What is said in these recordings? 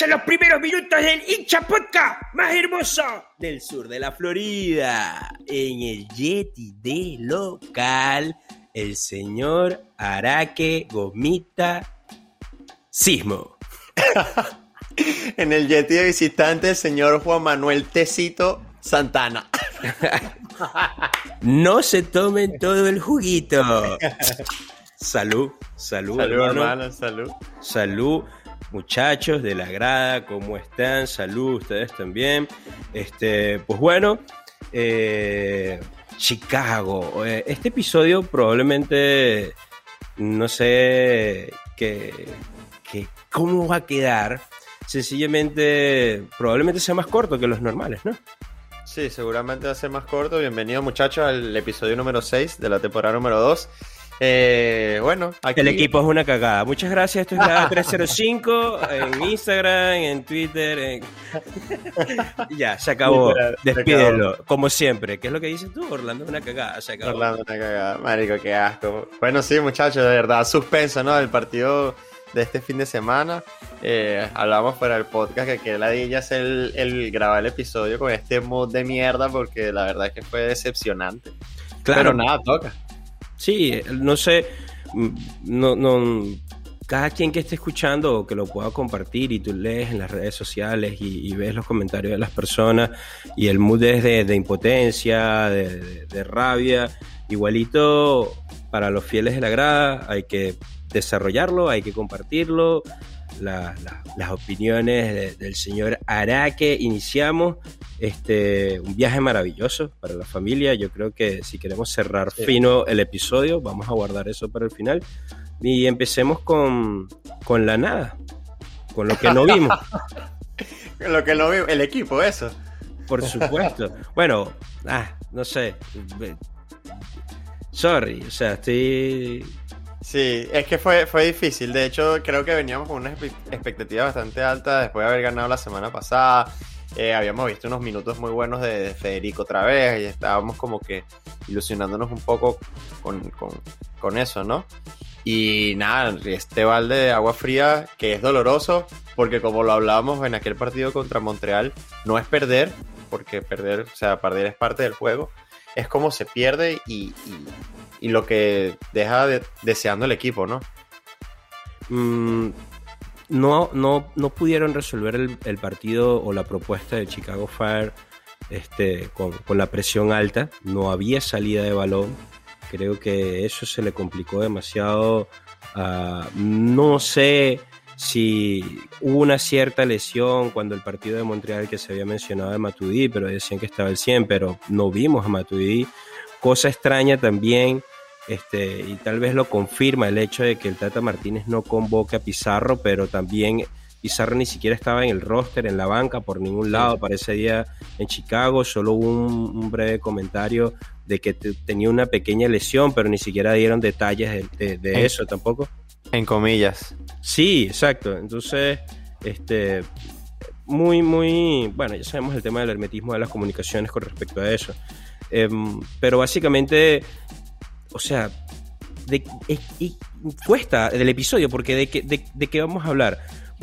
comienzan los primeros minutos del hincha podcast más hermoso del sur de la Florida. En el Yeti de local, el señor Araque Gomita Sismo. en el Yeti de visitante, el señor Juan Manuel Tecito Santana. no se tomen todo el juguito. Salud, salud, salud hermano. salud. Salud, muchachos de la grada, ¿cómo están? Salud, ustedes también. Este, pues bueno, eh, Chicago. Eh, este episodio probablemente, no sé qué, cómo va a quedar. Sencillamente, probablemente sea más corto que los normales, ¿no? Sí, seguramente va a ser más corto. Bienvenido muchachos al episodio número 6 de la temporada número 2. Eh, bueno, aquí... El equipo es una cagada. Muchas gracias. Esto es la 305 en Instagram, en Twitter. ya, se acabó. Despídelo, como siempre. ¿Qué es lo que dices tú? Orlando es una cagada. Se acabó. Orlando es una cagada. Marico, qué asco. Bueno, sí, muchachos, de verdad, suspenso, ¿no? El partido de este fin de semana. Eh, hablamos fuera del podcast que que la es el, el grabar el episodio con este mood de mierda porque la verdad es que fue decepcionante. Claro. Pero nada, toca. Sí, no sé, mm, no, no, cada quien que esté escuchando o que lo pueda compartir y tú lees en las redes sociales y, ves los comentarios de las personas y el mood es de, impotencia, de, rabia, igualito para los fieles de la grada hay que desarrollarlo, hay que compartirlo, las opiniones del señor Araque. Iniciamos este, un viaje maravilloso para la familia. Yo creo que si queremos cerrar fino el episodio, vamos a guardar eso para el final. Y empecemos con, con la nada, con lo que no vimos. con lo que no vimos, el equipo, eso. Por supuesto. bueno, ah, no sé. Sorry, o sea, estoy Sí, es que fue, fue difícil. De hecho, creo que veníamos con una expectativa bastante alta después de haber ganado la semana pasada. Eh, habíamos visto unos minutos muy buenos de, Federico otra vez y estábamos como que ilusionándonos un poco con, eso, ¿no? Y nada, este balde de agua fría que es doloroso porque como lo hablábamos en aquel partido contra Montreal, no es perder, porque perder, o sea, perder es parte del juego, es como se pierde y y lo que deja deseando el equipo, ¿no? Mm, no, no, no pudieron resolver el, partido o la propuesta de Chicago Fire este, con, la presión alta. No había salida de balón. Creo que eso se le complicó demasiado. no sé si hubo una cierta lesión cuando el partido de Montreal que se había mencionado de Matuidi, pero decían que estaba el 100, pero no vimos a Matuidi. Cosa extraña también este, y tal vez lo confirma el hecho de que el Tata Martínez no convoque a Pizarro, pero también Pizarro ni siquiera estaba en el roster, en la banca, por ningún lado para ese día en Chicago. Solo hubo un, breve comentario de que tenía una pequeña lesión, pero ni siquiera dieron detalles de, eso tampoco. En comillas. Sí, exacto. Entonces, este, muy, muy, bueno, ya sabemos el tema del hermetismo de las comunicaciones con respecto a eso. Em, pero básicamente o sea, de, cuesta del episodio, porque de, de, qué vamos a hablar.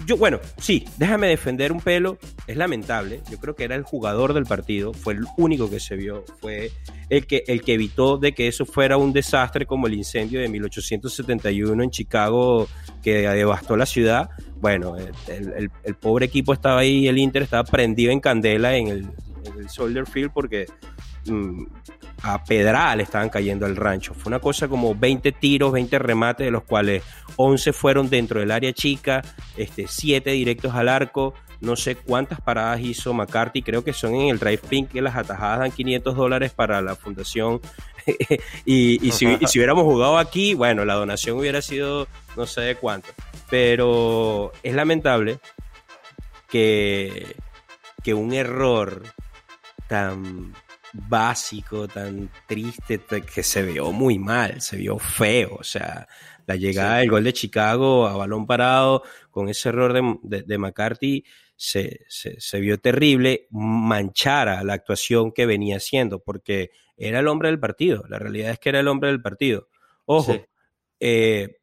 Yo, bueno, sí, déjame defender un pelo, es lamentable, yo creo que era el jugador del partido, fue el único que se vio, fue el que, el que evitó de que eso fuera un desastre como el incendio de 1871 en Chicago que devastó la ciudad. Bueno, el, pobre equipo estaba ahí, el Inter estaba prendido en candela en el, en el Soldier Field porque Mm, a pedral estaban cayendo al rancho. Fue una cosa como 20 tiros, 20 remates, de los cuales 11 fueron dentro del área chica, este, 7 directos al arco. No sé cuántas paradas hizo McCarthy, creo que son en el drive pink que las atajadas dan 500 dólares para la fundación. y, si, hubiéramos jugado aquí, bueno, la donación hubiera sido no sé de cuánto. Pero es lamentable que, que un error tan básico, tan triste, que se vio muy mal, se vio feo. O sea, la llegada del gol de Chicago a balón parado con ese error de, McCarthy se, se, vio terrible, manchara la actuación que venía haciendo, porque era el hombre del partido. La realidad es que era el hombre del partido. Ojo, eh,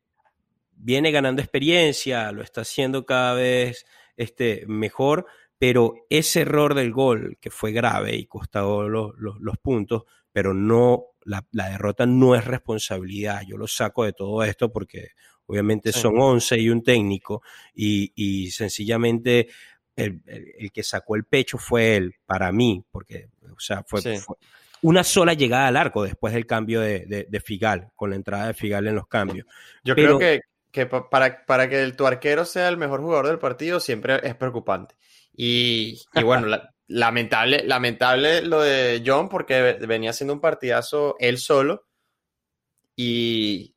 viene ganando experiencia, lo está haciendo cada vez este, mejor, pero ese error del gol, que fue grave y costó los, los, puntos, pero no, la, la, derrota no es responsabilidad. Yo lo saco de todo esto porque obviamente son 11 y un técnico y, y sencillamente el, el, que sacó el pecho fue él, para mí, porque, o sea, fue, fue una sola llegada al arco después del cambio de, de, de, Figal, con la entrada de Figal en los cambios. Yo pero, creo que, que para, para, que el, tu arquero sea el mejor jugador del partido siempre es preocupante. Y, y bueno, la, lamentable, lamentable lo de John porque venía haciendo un partidazo él solo y,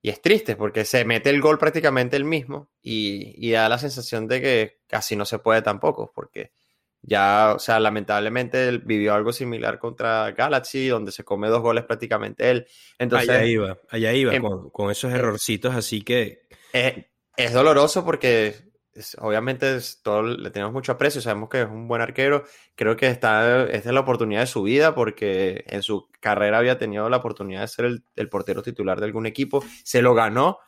y es triste porque se mete el gol prácticamente el mismo y, y, da la sensación de que casi no se puede tampoco porque ya, o sea, lamentablemente él vivió algo similar contra Galaxy donde se come dos goles prácticamente él. Entonces, allá iba, allá iba en, con, con, esos errorcitos así que... Es, es doloroso porque obviamente le tenemos mucho aprecio, sabemos que es un buen arquero, creo que esta es la oportunidad de su vida porque en su carrera había tenido la oportunidad de ser el, portero titular de algún equipo, se lo ganó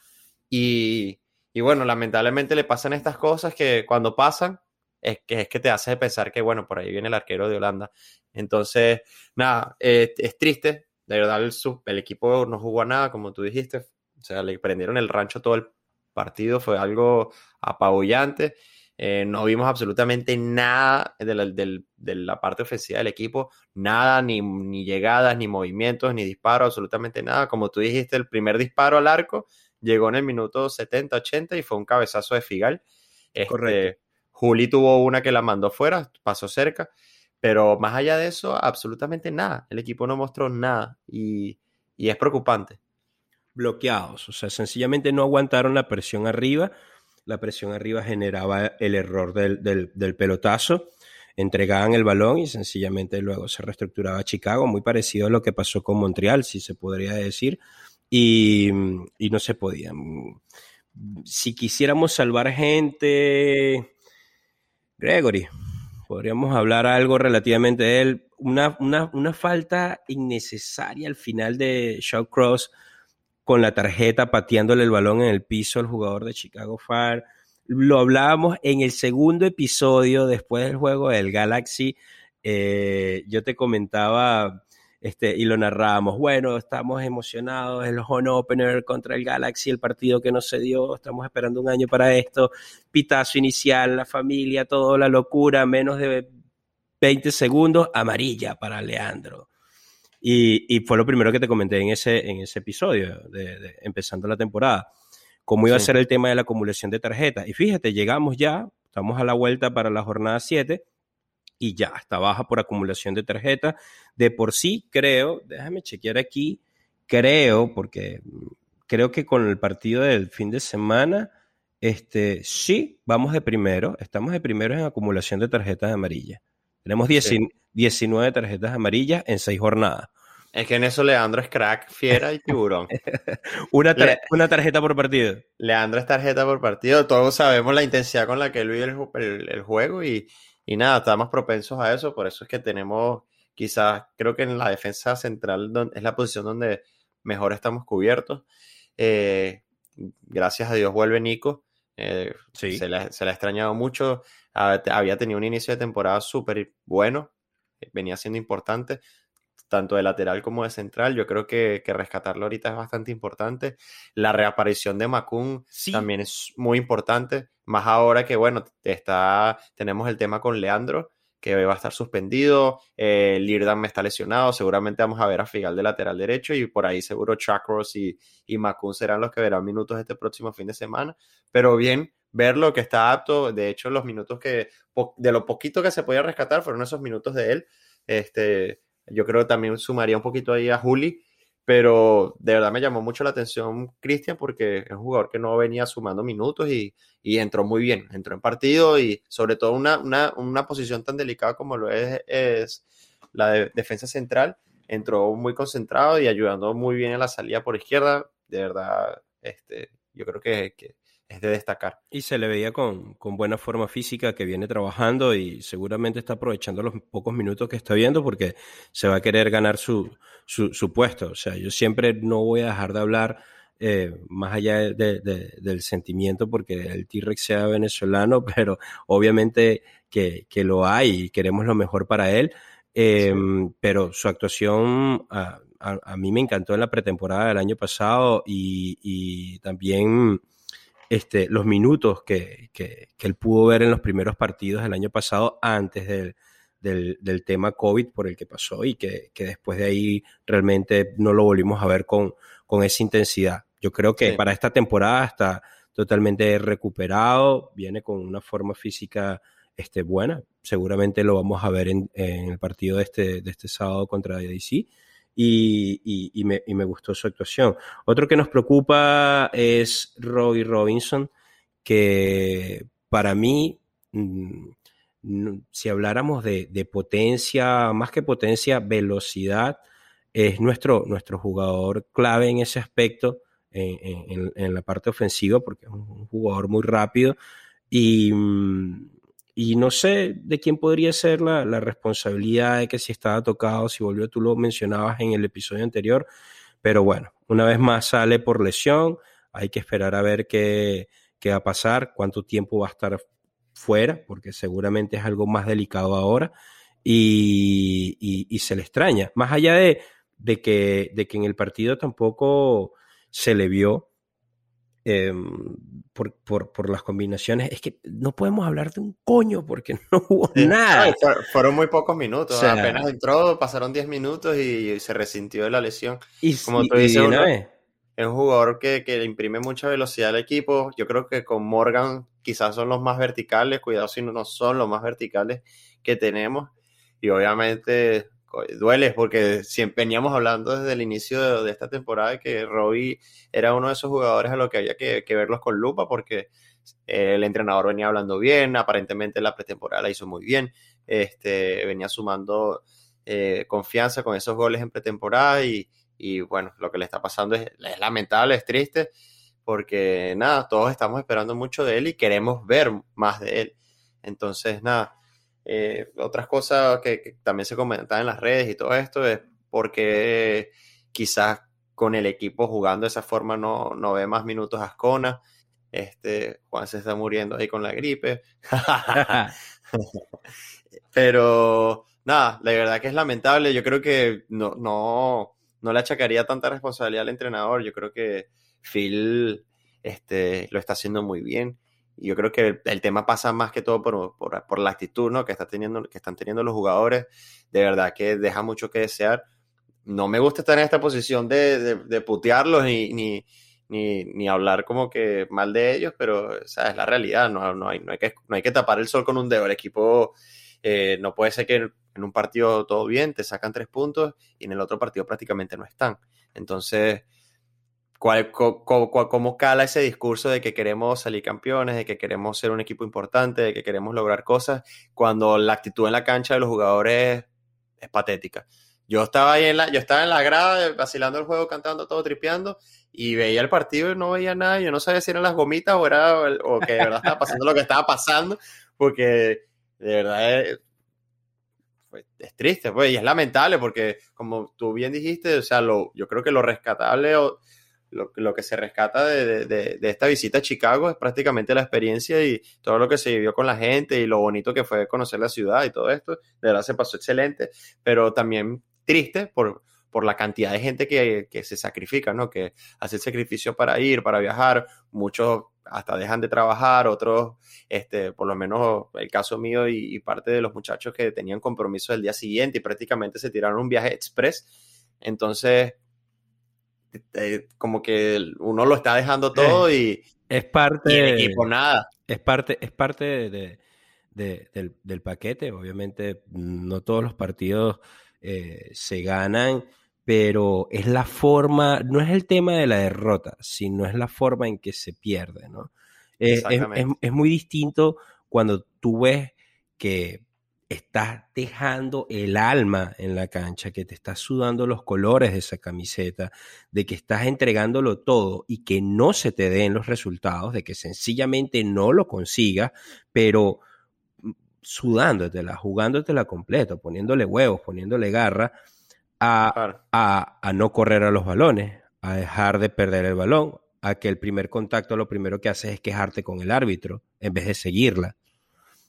y, bueno, lamentablemente le pasan estas cosas que cuando pasan es que, es que te hace pensar que bueno, por ahí viene el arquero de Holanda. Entonces, nada, es triste, de verdad el, el equipo no jugó a nada, como tú dijiste, o sea, le prendieron el rancho todo el partido, fue algo apabullante. Eh, no vimos absolutamente nada de la, de, de la, parte ofensiva del equipo, nada, ni, ni, llegadas, ni movimientos, ni disparos, absolutamente nada. Como tú dijiste, el primer disparo al arco llegó en el minuto 70, 80 y fue un cabezazo de Figal. Este, Juli tuvo una que la mandó fuera, pasó cerca, pero más allá de eso, absolutamente nada. El equipo no mostró nada y, y es preocupante bloqueados, o sea, sencillamente no aguantaron la presión arriba, la presión arriba generaba el error del, del, pelotazo, entregaban el balón y sencillamente luego se reestructuraba Chicago, muy parecido a lo que pasó con Montreal, si se podría decir, y, y no se podía. Si quisiéramos salvar gente, Gregory, podríamos hablar algo relativamente de él, una, una, una falta innecesaria al final de Shaw Cross, con la tarjeta pateándole el balón en el piso al jugador de Chicago Fire. Lo hablábamos en el segundo episodio después del juego del Galaxy. Eh, yo te comentaba este, y lo narrábamos. Bueno, estamos emocionados, el home opener contra el Galaxy, el partido que no se dio, estamos esperando un año para esto, pitazo inicial, la familia, toda la locura, menos de 20 segundos, amarilla para Leandro. Y, y, fue lo primero que te comenté en ese, en ese episodio, de, de, empezando la temporada, cómo iba sí. a ser el tema de la acumulación de tarjetas. Y fíjate, llegamos ya, estamos a la vuelta para la jornada 7 y ya está baja por acumulación de tarjetas. De por sí, creo, déjame chequear aquí, creo, porque creo que con el partido del fin de semana, este, sí, vamos de primero, estamos de primero en acumulación de tarjetas amarillas. Tenemos 10, sí. 19 tarjetas amarillas en 6 jornadas. Es que en eso Leandro es crack, fiera y tiburón. una, tar Le una, tarjeta por partido. Leandro es tarjeta por partido. Todos sabemos la intensidad con la que él vive el, el, el juego y, y, nada, estamos propensos a eso. Por eso es que tenemos, quizás, creo que en la defensa central es la posición donde mejor estamos cubiertos. Eh, gracias a Dios vuelve Nico. Eh, sí. se, le, se le ha extrañado mucho. Había tenido un inicio de temporada súper bueno. Venía siendo importante tanto de lateral como de central. Yo creo que, que rescatarlo ahorita es bastante importante. La reaparición de Macun sí. también es muy importante, más ahora que, bueno, está, tenemos el tema con Leandro, que va a estar suspendido, eh, Lirdan me está lesionado, seguramente vamos a ver a Figal de lateral derecho y por ahí seguro Chakros y, y Macun serán los que verán minutos este próximo fin de semana, pero bien verlo que está apto, de hecho los minutos que, de lo poquito que se podía rescatar fueron esos minutos de él, este, yo creo que también sumaría un poquito ahí a Juli, pero de verdad me llamó mucho la atención Cristian porque es un jugador que no venía sumando minutos y, y, entró muy bien, entró en partido y sobre todo una, una, una posición tan delicada como lo es, es la de defensa central, entró muy concentrado y ayudando muy bien en la salida por izquierda, de verdad, este, yo creo que, que es de destacar. Y se le veía con, con, buena forma física que viene trabajando y seguramente está aprovechando los pocos minutos que está viendo porque se va a querer ganar su, su, su puesto. O sea, yo siempre no voy a dejar de hablar eh, más allá del sentimiento, porque el T-Rex sea venezolano, pero obviamente que, lo hay y queremos lo mejor para él. Em, pero su actuación a, mí me encantó en la pretemporada del año pasado y, también este, los minutos que, él pudo ver en los primeros partidos del año pasado antes del, del, tema COVID por el que pasó y que, después de ahí realmente no lo volvimos a ver con, con esa intensidad. Yo creo que para esta temporada está totalmente recuperado, viene con una forma física este, buena. Seguramente lo vamos a ver en, el partido de este, de este sábado contra DC. Y, y, me, y, me, gustó su actuación. Otro que nos preocupa es Robbie Robinson, que para mí, mm, si habláramos de, de, potencia, más que potencia, velocidad, es nuestro, nuestro jugador clave en ese aspecto, en, en, la parte ofensiva, porque es un jugador muy rápido. Y, mm, y no sé de quién podría ser la, la, responsabilidad de que si estaba tocado, si volvió, tú lo mencionabas en el episodio anterior, pero bueno, una vez más sale por lesión, hay que esperar a ver qué, qué va a pasar, cuánto tiempo va a estar fuera, porque seguramente es algo más delicado ahora, y, y, se le extraña, más allá de, de, que, de que en el partido tampoco se le vio Em, por, por, por, las combinaciones. Es que no podemos hablar de un coño porque no hubo nada. fueron muy pocos minutos. apenas entró, pasaron 10 minutos y se resintió de la lesión. Y, Como tú dices, es un jugador que, que, le imprime mucha velocidad al equipo. Yo creo que con Morgan quizás son los más verticales. Cuidado si no son los más verticales que tenemos. Y obviamente duele porque siempre veníamos hablando desde el inicio de, esta temporada que Robbie era uno de esos jugadores a los que había que, verlos con lupa porque el entrenador venía hablando bien, aparentemente la pretemporada la hizo muy bien, este, venía sumando eh, confianza con esos goles en pretemporada y, bueno, lo que le está pasando es, es lamentable, es triste porque nada, todos estamos esperando mucho de él y queremos ver más de él. Entonces, nada, eh, otras cosas que, también se comentaban en las redes y todo esto es porque quizás con el equipo jugando de esa forma no, no ve más minutos a Ascona. Este, Juan se está muriendo ahí con la gripe. Pero nada, la verdad que es lamentable. Yo creo que no, no, no le achacaría tanta responsabilidad al entrenador. Yo creo que Phil este, lo está haciendo muy bien. Y yo creo que el, tema pasa más que todo por, por, la actitud ¿no? que, está teniendo, que están teniendo los jugadores. De verdad que deja mucho que desear. No me gusta estar en esta posición de, putearlos ni, ni, ni, hablar como que mal de ellos, pero esa es la realidad. No, no, hay, no hay que tapar el sol con un dedo. El equipo eh, no puede ser que en un partido todo bien, te sacan tres puntos y en el otro partido prácticamente no están. Entonces cuál, cómo cala ese discurso de que queremos salir campeones, de que queremos ser un equipo importante, de que queremos lograr cosas, cuando la actitud en la cancha de los jugadores es patética. Yo estaba ahí en la, yo estaba en la grada vacilando el juego, cantando todo, tripeando, y veía el partido y no veía nada. Yo no sabía si eran las gomitas o era o que de verdad estaba pasando lo que estaba pasando, porque de verdad es, es triste, pues, y es lamentable, porque como tú bien dijiste, o sea, lo, yo creo que lo rescatable lo, que se rescata de, esta visita a Chicago es prácticamente la experiencia y todo lo que se vivió con la gente y lo bonito que fue conocer la ciudad y todo esto. De verdad se pasó excelente, pero también triste por, por la cantidad de gente que, se sacrifica, ¿no? Que hace el sacrificio para ir, para viajar. Muchos hasta dejan de trabajar, otros, este, por lo menos el caso mío y parte de los muchachos que tenían compromisos el día siguiente y prácticamente se tiraron un viaje express. Entonces, eh, como que uno lo está dejando todo y, es parte y el equipo nada. Es parte, es parte de, del, del, paquete. Obviamente, no todos los partidos eh, se ganan, pero es la forma, no es el tema de la derrota, sino es la forma en que se pierde, ¿no? Eh, es, es, es, muy distinto cuando tú ves que estás dejando el alma en la cancha, que te estás sudando los colores de esa camiseta, de que estás entregándolo todo y que no se te den los resultados, de que sencillamente no lo consigas, pero mm, sudándotela, jugándotela completo, poniéndole huevos, poniéndole garra a, a, a no correr a los balones, a dejar de perder el balón, a que el primer contacto lo primero que haces es quejarte con el árbitro en vez de seguirla.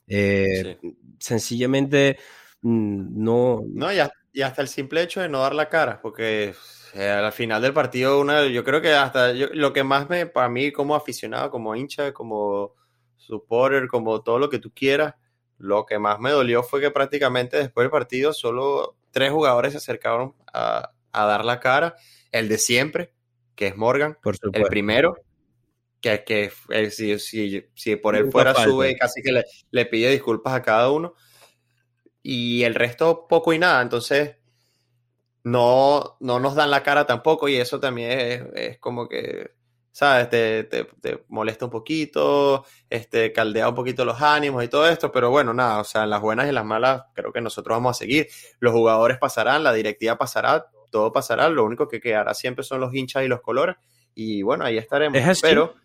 Eh, sencillamente mm, no... No, y hasta, el simple hecho de no dar la cara, porque al final del partido, una, yo creo que hasta lo que más me, para mí como aficionado, como hincha, como supporter, como todo lo que tú quieras, lo que más me dolió fue que prácticamente después del partido solo tres jugadores se acercaron a, dar la cara. El de siempre, que es Morgan, por el primero, que, que eh, si, si, por él fuera sube y casi que le, le, pide disculpas a cada uno. Y el resto poco y nada. Entonces, no, no nos dan la cara tampoco y eso también es como que ¿sabes? Te, te, te, molesta un poquito, este, caldea un poquito los ánimos y todo esto, pero bueno, nada, o sea, las buenas y las malas creo que nosotros vamos a seguir. Los jugadores pasarán, la directiva pasará, todo pasará, lo único que quedará siempre son los hinchas y los colores y bueno, ahí estaremos. Pero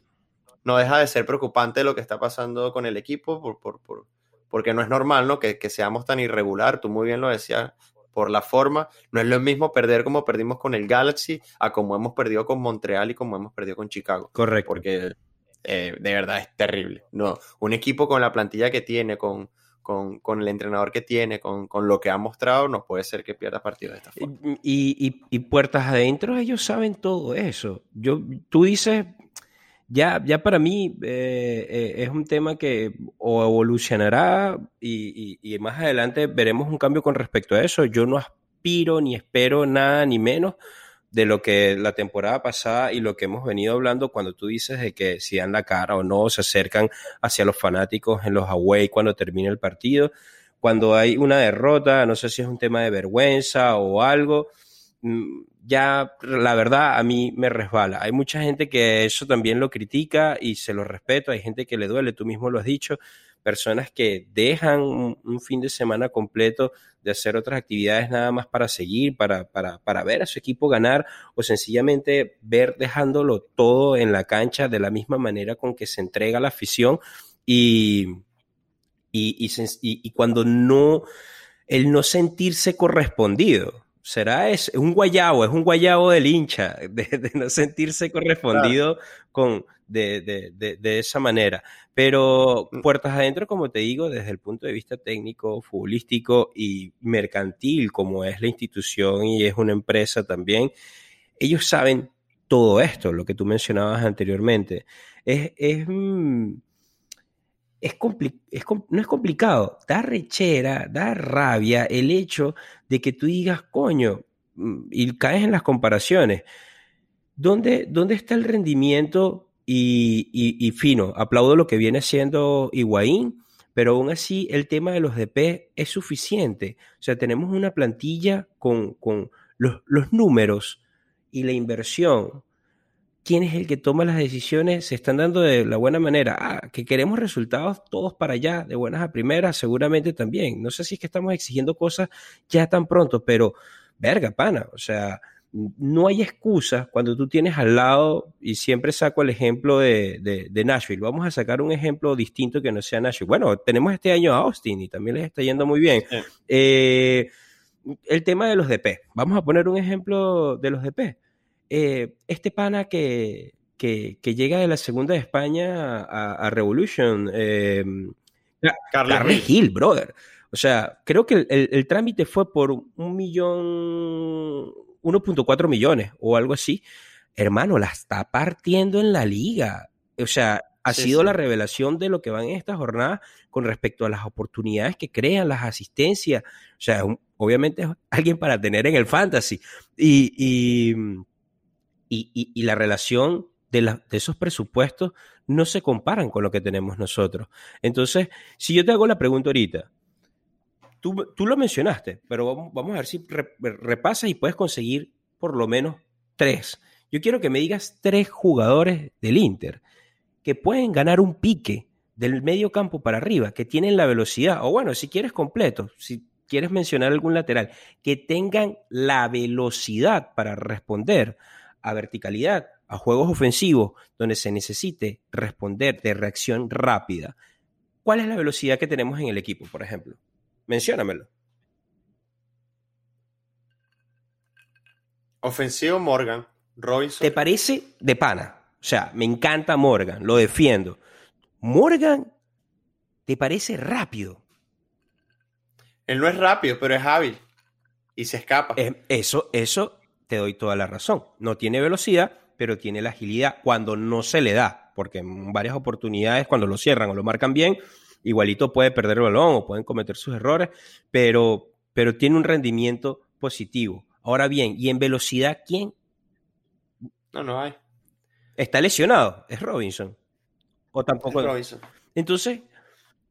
no deja de ser preocupante lo que está pasando con el equipo por, por, por, porque no es normal, ¿no? Que, que seamos tan irregular, tú muy bien lo decías, por la forma. No es lo mismo perder como perdimos con el Galaxy a como hemos perdido con Montreal y como hemos perdido con Chicago. Correcto. Porque eh, de verdad es terrible. No, un equipo con la plantilla que tiene, con, con, el entrenador que tiene, con, lo que ha mostrado, no puede ser que pierda partidos de esta forma. Y, y, puertas adentro, ellos saben todo eso. Yo, tú dices, ya, ya para mí eh, eh, es un tema que o evolucionará y, más adelante veremos un cambio con respecto a eso. Yo no aspiro ni espero nada ni menos de lo que la temporada pasada y lo que hemos venido hablando cuando tú dices de que si dan la cara o no, se acercan hacia los fanáticos en los away cuando termine el partido. Cuando hay una derrota, no sé si es un tema de vergüenza o algo, mm, ya la verdad a mí me resbala. Hay mucha gente que eso también lo critica y se lo respeto, hay gente que le duele, tú mismo lo has dicho, personas que dejan un, fin de semana completo de hacer otras actividades nada más para seguir, para, para, para, ver a su equipo ganar o sencillamente ver dejándolo todo en la cancha de la misma manera con que se entrega la afición. Y, y, y cuando no, el no sentirse correspondido será es, un guayabo, es un guayabo del hincha, de, no sentirse correspondido con, de, de, de, esa manera. Pero mm. puertas adentro, como te digo, desde el punto de vista técnico, futbolístico y mercantil, como es la institución y es una empresa también, ellos saben todo esto, lo que tú mencionabas anteriormente. Es, es, mm, es, no es complicado, da rechera, da rabia el hecho de que tú digas, coño, mm, y caes en las comparaciones. ¿Dónde, dónde está el rendimiento? Y, fino, aplaudo lo que viene haciendo Higuaín, pero aún así el tema de los DP es suficiente. O sea, tenemos una plantilla con, con los, los números y la inversión quién es el que toma las decisiones, se están dando de la buena manera. Ah, que queremos resultados todos para allá, de buenas a primeras, seguramente también. No sé si es que estamos exigiendo cosas ya tan pronto, pero verga, pana, o sea, no hay excusa cuando tú tienes al lado, y siempre saco el ejemplo de, de, Nashville, vamos a sacar un ejemplo distinto que no sea Nashville. Bueno, tenemos este año a Austin y también les está yendo muy bien. Eh, el tema de los DP, vamos a poner un ejemplo de los DP eh, este pana que, que, llega de la segunda de España a, Revolution, eh, Carles Hill. brother. O sea, creo que el, trámite fue por un millón, 1.4 millones o algo así. Hermano, la está partiendo en la liga. O sea, ha sido la revelación de lo que van en esta jornada con respecto a las oportunidades que crean, las asistencias. O sea, obviamente es alguien para tener en el fantasy. y, y, la relación de, esos presupuestos no se comparan con lo que tenemos nosotros. Entonces, si yo te hago la pregunta ahorita, tú, lo mencionaste, pero vamos, vamos a ver si repasas y puedes conseguir por lo menos tres. Yo quiero que me digas tres jugadores del Inter que pueden ganar un pique del medio campo para arriba, que tienen la velocidad, o bueno, si quieres completo, si quieres mencionar algún lateral, que tengan la velocidad para responder a verticalidad, a juegos ofensivos donde se necesite responder de reacción rápida. ¿Cuál es la velocidad que tenemos en el equipo, por ejemplo? Menciónamelo. Ofensivo Morgan, Robinson. ¿Te parece de pana? O sea, me encanta Morgan, lo defiendo. Morgan, ¿te parece rápido? Él no es rápido, pero es hábil. Y se escapa. Eh, eso, eso te doy toda la razón. No tiene velocidad, pero tiene la agilidad cuando no se le da. Porque en varias oportunidades, cuando lo cierran o lo marcan bien, igualito puede perder el balón o pueden cometer sus errores, pero, pero tiene un rendimiento positivo. Ahora bien, ¿y en velocidad quién? No, no hay. Está lesionado, es Robinson. O tampoco. Es Robinson. Entonces,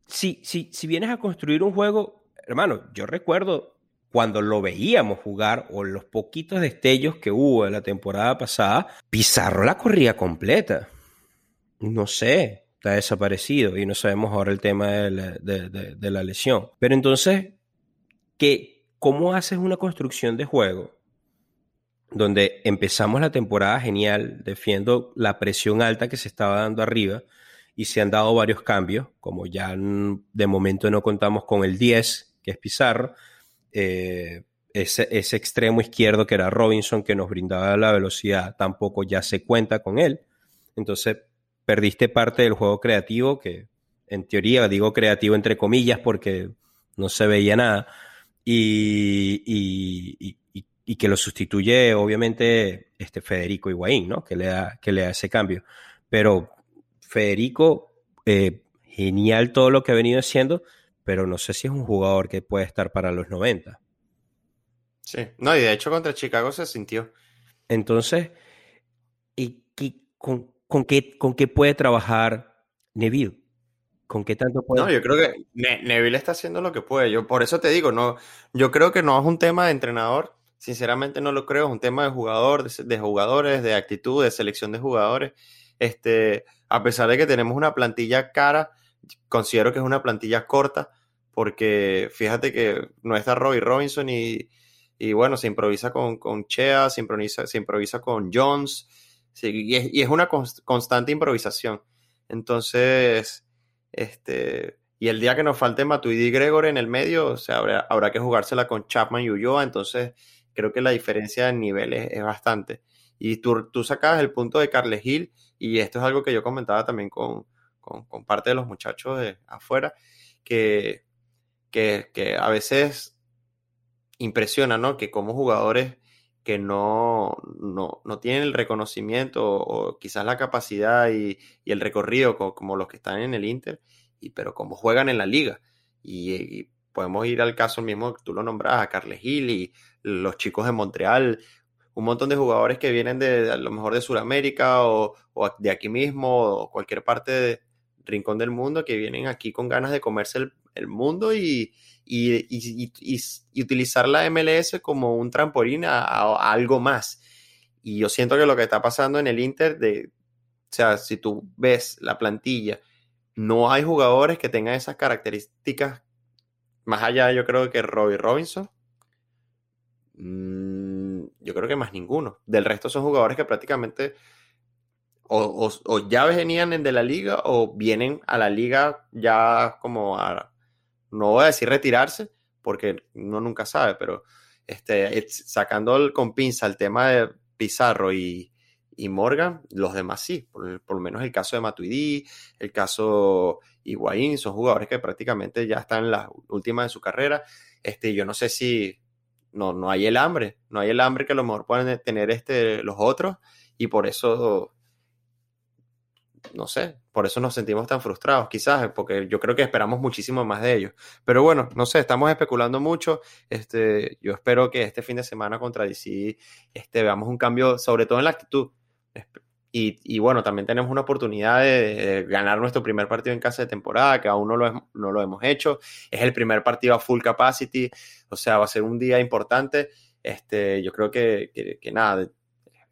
si, si, si vienes a construir un juego, hermano, yo recuerdo cuando lo veíamos jugar o los poquitos destellos que hubo en la temporada pasada, Pizarro la corría completa. No sé, está desaparecido y no sabemos ahora el tema de la, lesión. Pero entonces, ¿qué, ¿cómo haces una construcción de juego donde empezamos la temporada genial, defiendo la presión alta que se estaba dando arriba y se han dado varios cambios, como ya de momento no contamos con el 10, que es Pizarro, eh, ese, ese, extremo izquierdo que era Robinson, que nos brindaba la velocidad, tampoco ya se cuenta con él. Entonces, perdiste parte del juego creativo, que en teoría digo creativo entre comillas porque no se veía nada, y, y, y, y que lo sustituye obviamente este Federico Higuaín, ¿no? Que le da, que le da ese cambio. Pero Federico, eh, genial todo lo que ha venido haciendo, pero no sé si es un jugador que puede estar para los 90. Sí, no, y de hecho contra Chicago se sintió. Entonces, ¿y, y con, con, qué, ¿con qué puede trabajar Neville? ¿Con qué tanto puede? No, yo creo que ne Neville está haciendo lo que puede. Yo por eso te digo, no, yo creo que no es un tema de entrenador. Sinceramente no lo creo, es un tema de jugador, de, de jugadores, de actitud, de selección de jugadores. Este, a pesar de que tenemos una plantilla cara, considero que es una plantilla corta, porque fíjate que no está Robbie Robinson y, y bueno, se improvisa con, con Chea, se improvisa, se improvisa con Jones, y, es, y, es, una const, constante improvisación. Entonces, este, y el día que nos falte Matuidi y Gregor en el medio, habrá, habrá que jugársela con Chapman y Ulloa, entonces creo que la diferencia de niveles es bastante. Y tú, tú sacabas el punto de Carles Hill, y esto es algo que yo comentaba también con, con, parte de los muchachos de afuera, que, que, que, a veces impresiona, ¿no? Que como jugadores que no, no, no tienen el reconocimiento o, quizás la capacidad y, el recorrido como, los que están en el Inter, y, pero como juegan en la liga. Y, podemos ir al caso mismo, tú lo nombras, a Carles Hill y los chicos de Montreal, un montón de jugadores que vienen de, de a lo mejor de Sudamérica o, o, de aquí mismo o cualquier parte de rincón del mundo que vienen aquí con ganas de comerse el, mundo y, y, y, y, utilizar la MLS como un trampolín a, algo más. Y yo siento que lo que está pasando en el Inter, de, o sea, si tú ves la plantilla, no hay jugadores que tengan esas características más allá, yo creo que Robbie Robinson. Mmm, yo creo que más ninguno. Del resto son jugadores que prácticamente o, o, o, ya venían de la liga o vienen a la liga ya como a, no voy a decir retirarse, porque uno nunca sabe, pero este, sacando el, con pinza el tema de Pizarro y, y Morgan, los demás sí, por, por, lo menos el caso de Matuidi, el caso Higuaín, son jugadores que prácticamente ya están en la última de su carrera. Este, yo no sé si no, no hay el hambre, no hay el hambre que a lo mejor pueden tener este, los otros, y por eso no sé, por eso nos sentimos tan frustrados, quizás, porque yo creo que esperamos muchísimo más de ellos. Pero bueno, no sé, estamos especulando mucho. Este, yo espero que este fin de semana contra DC este, veamos un cambio, sobre todo en la actitud. Y, y bueno, también tenemos una oportunidad de, ganar nuestro primer partido en casa de temporada, que aún no lo, no lo hemos hecho. Es el primer partido a full capacity, o sea, va a ser un día importante. Este, yo creo que, que, que nada,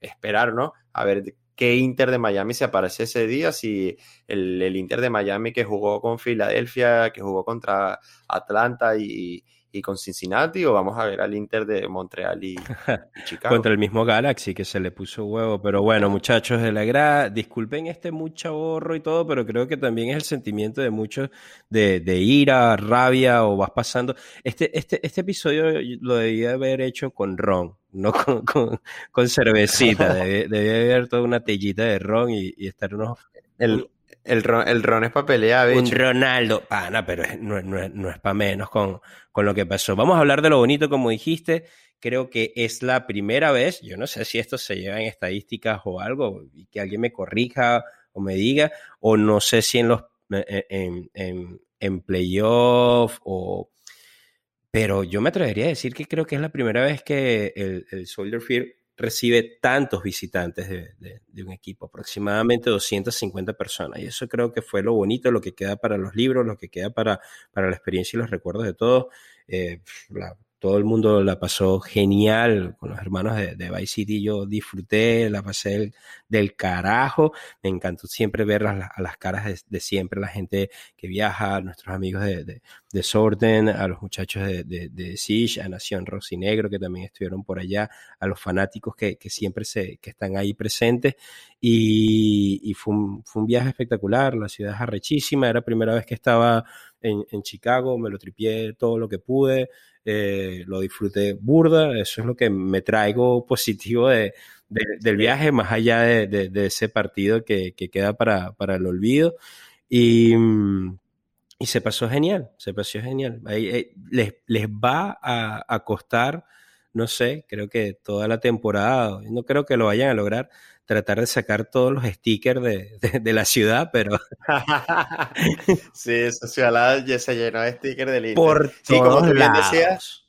esperar, ¿no? A ver qué Inter de Miami se aparece ese día, si el, el, Inter de Miami que jugó con Filadelfia, que jugó contra Atlanta y, y, con Cincinnati, o vamos a ver al Inter de Montreal y, y Chicago. contra el mismo Galaxy que se le puso huevo, pero bueno, muchachos de la gra, disculpen este mucho ahorro y todo, pero creo que también es el sentimiento de muchos de, de ira, rabia o vas pasando. Este, este, este episodio lo debía haber hecho con Ron, no con, con, con cervecita. Debía, haber toda una tellita de ron y, estar unos... El, el, ron, el ron es para pelear, Un Ronaldo, pana, pero no, no, no es para menos con, con lo que pasó. Vamos a hablar de lo bonito, como dijiste. Creo que es la primera vez, yo no sé si esto se lleva en estadísticas o algo, y que alguien me corrija o me diga, o no sé si en los en, en, en playoff o pero yo me atrevería a decir que creo que es la primera vez que el, Soldier Field recibe tantos visitantes de, un equipo, aproximadamente 250 personas. Y eso creo que fue lo bonito, lo que queda para los libros, lo que queda para, para la experiencia y los recuerdos de todos. Eh, todo el mundo la pasó genial con los hermanos de, Vice City. Yo disfruté, la pasé del, carajo. Me encantó siempre ver a, las caras de, siempre, la gente que viaja, nuestros amigos de, de, a los muchachos de, de, Siege, a Nación Rosinegro, que también estuvieron por allá, a los fanáticos que, siempre se, que están ahí presentes. Y, y fue, un, fue un viaje espectacular. La ciudad es arrechísima. Era la primera vez que estaba en, en Chicago. Me lo tripié todo lo que pude eh, lo disfruté burda, eso es lo que me traigo positivo de, del viaje, más allá de, ese partido que, queda para, para, el olvido. Y, y, se pasó genial, se pasó genial. Eh, les, les, va a, a costar, no sé, creo que toda la temporada, no creo que lo vayan a lograr, tratar de sacar todos los stickers de, de, la ciudad, pero... sí, esa ciudad ya se llenó de stickers del Inter. Por sí, como tú bien decías,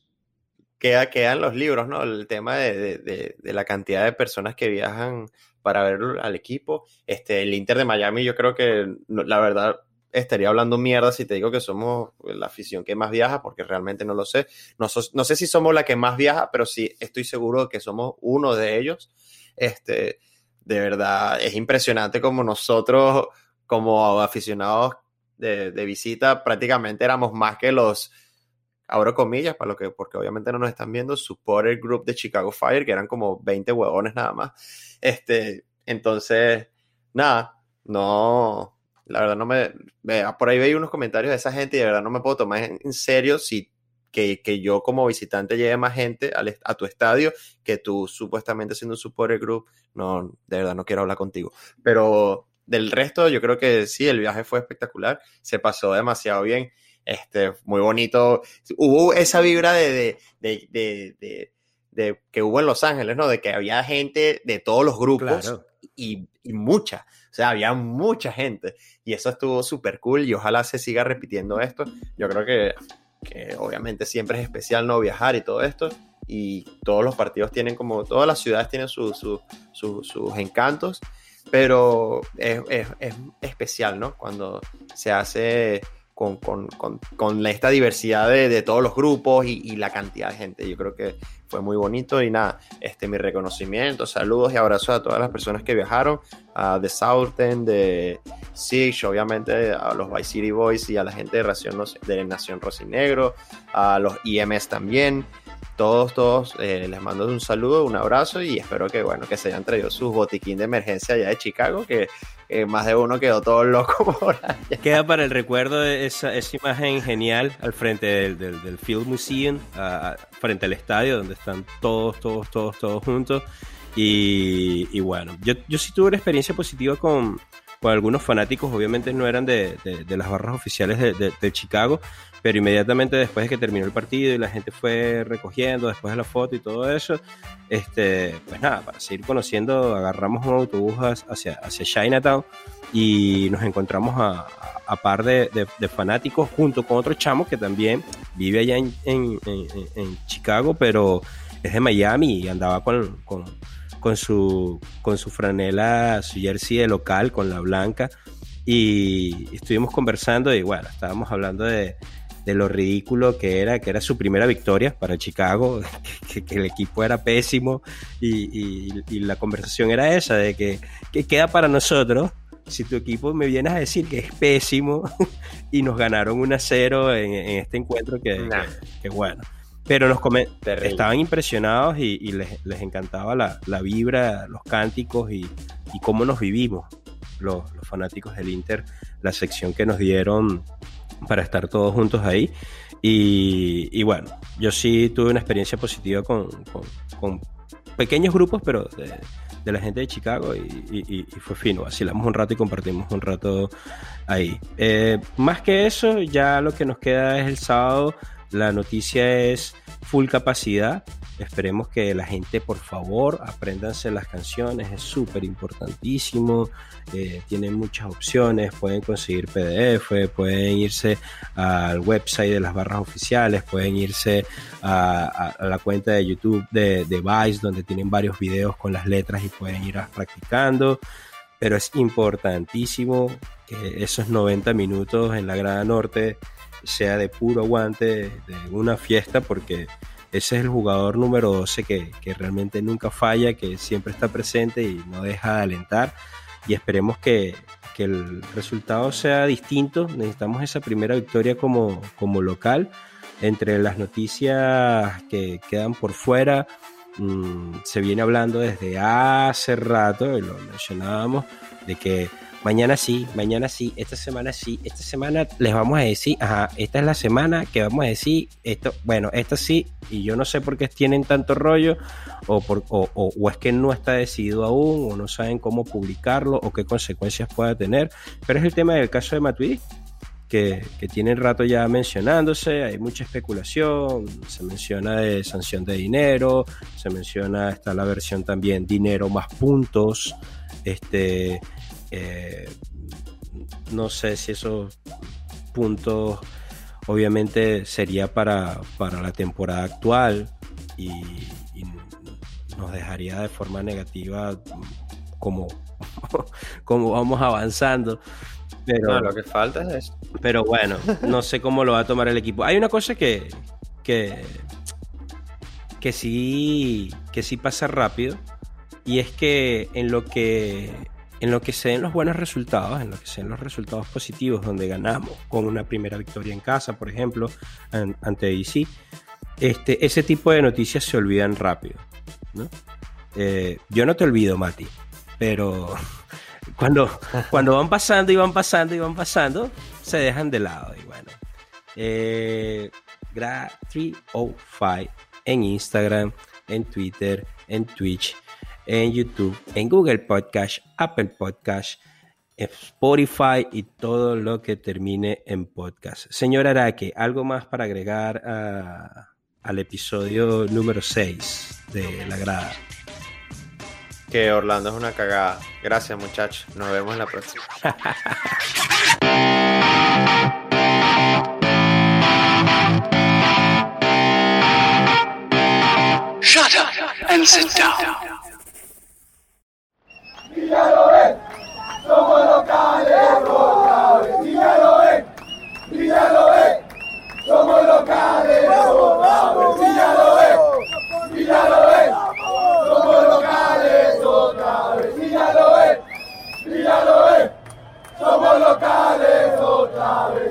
queda, quedan los libros, ¿no? El tema de, de, de, la cantidad de personas que viajan para ver al equipo. Este, el Inter de Miami, yo creo que la verdad estaría hablando mierda si te digo que somos la afición que más viaja, porque realmente no lo sé. No, no sé si somos la que más viaja, pero sí estoy seguro que somos uno de ellos. Este, de verdad es impresionante como nosotros, como aficionados de, visita, prácticamente éramos más que los, abro comillas, para lo que, porque obviamente no nos están viendo, supporter group de Chicago Fire, que eran como 20 huevones nada más. Este, entonces, nada, no, la verdad no me, por ahí veía unos comentarios de esa gente y de verdad no me puedo tomar en serio si que, que, yo como visitante lleve más gente a tu estadio que tú supuestamente siendo un supporter group. No, de verdad no quiero hablar contigo. Pero del resto, yo creo que sí, el viaje fue espectacular. Se pasó demasiado bien. Este, muy bonito. Hubo esa vibra de, de, de, de, que hubo en Los Ángeles, ¿no? De que había gente de todos los grupos y, y mucha. O sea, había mucha gente. Y eso estuvo súper cool y ojalá se siga repitiendo esto. Yo creo que que obviamente siempre es especial no viajar y todo esto. Y todos los partidos tienen como, todas las ciudades tienen sus encantos, pero es, especial, ¿no? Cuando se hace con, con, con, esta diversidad de, de, todos los grupos y, la cantidad de gente. Yo creo que fue muy bonito y nada, este, mi reconocimiento, saludos y abrazos a todas las personas que viajaron, a The Southern, de Six, obviamente a los Vice City Boys y a la gente de, Ración, de Nación Rosinegro, a los IMS también. Todos, todos, eh, les mando un saludo, un abrazo y espero que, bueno, que se hayan traído sus botiquín de emergencia allá de Chicago, que más de uno quedó todo loco por. Queda para el recuerdo esa, esa imagen genial al frente del, del, Field Museum, frente al estadio, donde están todos, todos, todos, todos juntos. Y, y bueno, yo, yo sí tuve una experiencia positiva con, con algunos fanáticos, obviamente no eran de, de, de las barras oficiales de, de, Chicago, pero inmediatamente después de que terminó el partido y la gente fue recogiendo después de la foto y todo eso, este, pues nada, para seguir conociendo, agarramos un autobús hacia, hacia Chinatown y nos encontramos a, a par de, de, fanáticos junto con otro chamo que también vive allá en, en, en, Chicago, pero es de Miami y andaba con, con, con, su, con su franela, su jersey de local, con la blanca. Y estuvimos conversando y bueno, estábamos hablando de, de lo ridículo que era, que era su primera victoria para Chicago, que, el equipo era pésimo y, y, la conversación era esa, de que, que, queda para nosotros si tu equipo me vienes a decir que es pésimo y nos ganaron 1 a 0 en, en, este encuentro que, que, bueno. Pero nos estaban impresionados y, y les, les, encantaba la, la, vibra, los cánticos y, y cómo nos vivimos los, los fanáticos del Inter, la sección que nos dieron para estar todos juntos ahí. Y, y, bueno, yo sí tuve una experiencia positiva con, con, pequeños grupos, pero de, de la gente de Chicago y, y, y, fue fino. Vacilamos un rato y compartimos un rato ahí. Eh, más que eso, ya lo que nos queda es el sábado. La noticia es full capacidad. Esperemos que la gente, por favor, apréndanse las canciones, es súper importantísimo. Eh, tienen muchas opciones, pueden conseguir PDF, pueden irse al website de las barras oficiales, pueden irse a, la cuenta de YouTube de, de Vice, donde tienen varios videos con las letras y pueden ir practicando. Pero es importantísimo que esos 90 minutos en la Grada Norte sea de puro aguante de una fiesta porque ese es el jugador número 12 que, que, realmente nunca falla, que siempre está presente y no deja de alentar. Y esperemos que, que el resultado sea distinto. Necesitamos esa primera victoria como, como local. Entre las noticias que quedan por fuera, mmm, se viene hablando desde hace rato, y lo mencionábamos, de que mañana sí, mañana sí, esta semana sí, esta semana les vamos a decir, ajá, esta es la semana que vamos a decir, esto, bueno, esta sí, y yo no sé por qué tienen tanto rollo, o, por, o, o, o, es que no está decidido aún, o no saben cómo publicarlo, o qué consecuencias pueda tener, pero es el tema del caso de Matuidi. Que, que tiene rato ya mencionándose, hay mucha especulación, se menciona de sanción de dinero, se menciona, está la versión también dinero más puntos, este, eh, no sé si esos puntos obviamente sería para, para la temporada actual y, y, nos dejaría de forma negativa como, como vamos avanzando. Pero, no, lo que falta es eso. Pero bueno, no sé cómo lo va a tomar el equipo. Hay una cosa que, que, que, sí, que sí pasa rápido y es que en lo que en lo que se den los buenos resultados, en lo que se den los resultados positivos, donde ganamos con una primera victoria en casa, por ejemplo, ante DC, este, ese tipo de noticias se olvidan rápido. ¿no? Eh, yo no te olvido, Mati, pero cuando, cuando van pasando y van pasando y van pasando, se dejan de lado. Y bueno, eh, Gra305 en Instagram, en Twitter, en Twitch en YouTube, en Google Podcast, Apple Podcast, Spotify y todo lo que termine en podcast. Señor Araque, ¿algo más para agregar a, al episodio número 6 de La Grada? Que Orlando es una cagada. Gracias muchachos. Nos vemos en la próxima. Shut up and sit down. Somos locales, vocales. Dígalo, eh. Dígalo, eh. Somos locales, vocales. Dígalo, eh. Dígalo, eh. Somos locales, vocales. Dígalo, eh. Dígalo, eh. Somos locales, vocales.